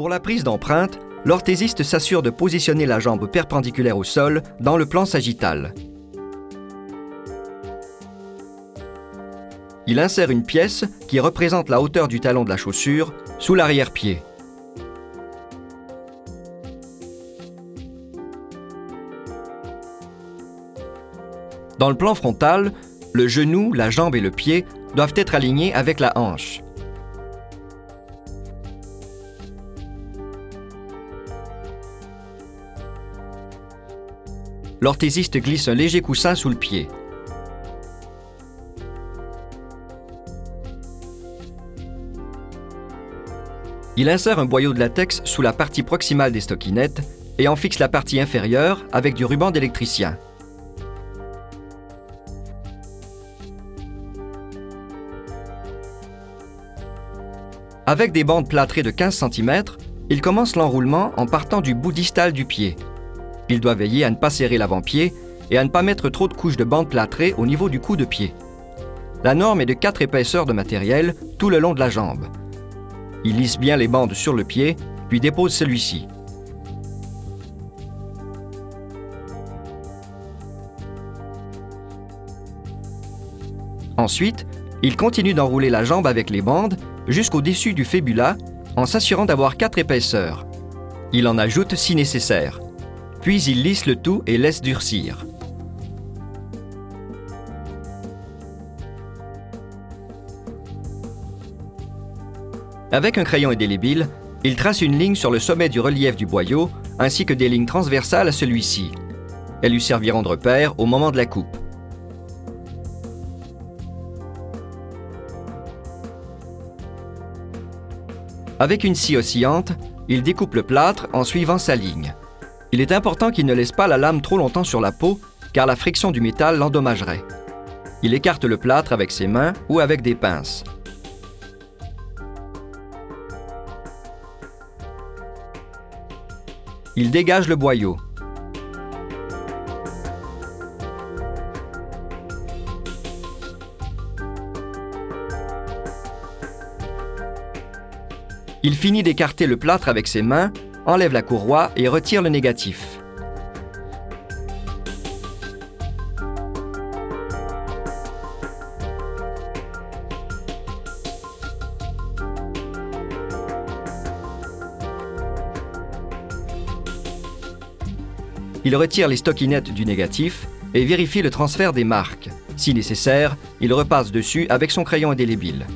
Pour la prise d'empreinte, l'orthésiste s'assure de positionner la jambe perpendiculaire au sol dans le plan sagittal. Il insère une pièce qui représente la hauteur du talon de la chaussure sous l'arrière-pied. Dans le plan frontal, le genou, la jambe et le pied doivent être alignés avec la hanche. L'orthésiste glisse un léger coussin sous le pied. Il insère un boyau de latex sous la partie proximale des stockinettes et en fixe la partie inférieure avec du ruban d'électricien. Avec des bandes plâtrées de 15 cm, il commence l'enroulement en partant du bout distal du pied. Il doit veiller à ne pas serrer l'avant-pied et à ne pas mettre trop de couches de bandes plâtrées au niveau du cou de pied. La norme est de 4 épaisseurs de matériel tout le long de la jambe. Il lisse bien les bandes sur le pied, puis dépose celui-ci. Ensuite, il continue d'enrouler la jambe avec les bandes jusqu'au-dessus du fébula en s'assurant d'avoir quatre épaisseurs. Il en ajoute si nécessaire. Puis il lisse le tout et laisse durcir. Avec un crayon indélébile, il trace une ligne sur le sommet du relief du boyau ainsi que des lignes transversales à celui-ci. Elles lui serviront de repère au moment de la coupe. Avec une scie oscillante, il découpe le plâtre en suivant sa ligne. Il est important qu'il ne laisse pas la lame trop longtemps sur la peau, car la friction du métal l'endommagerait. Il écarte le plâtre avec ses mains ou avec des pinces. Il dégage le boyau. Il finit d'écarter le plâtre avec ses mains, enlève la courroie et retire le négatif. Il retire les stockinettes du négatif et vérifie le transfert des marques. Si nécessaire, il repasse dessus avec son crayon indélébile.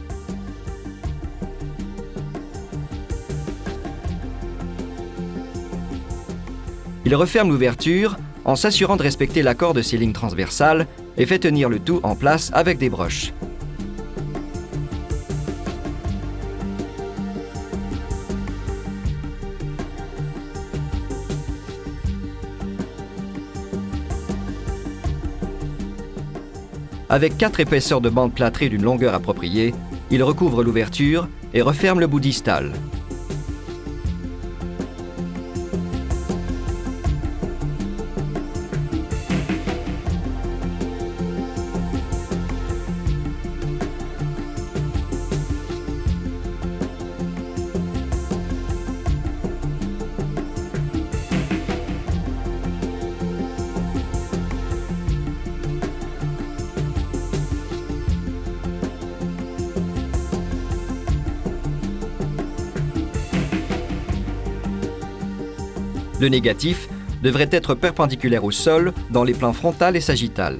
Il referme l'ouverture en s'assurant de respecter l'accord de ses lignes transversales et fait tenir le tout en place avec des broches. Avec quatre épaisseurs de bande plâtrée d'une longueur appropriée, il recouvre l'ouverture et referme le bout distal. Le négatif devrait être perpendiculaire au sol dans les plans frontal et sagittal.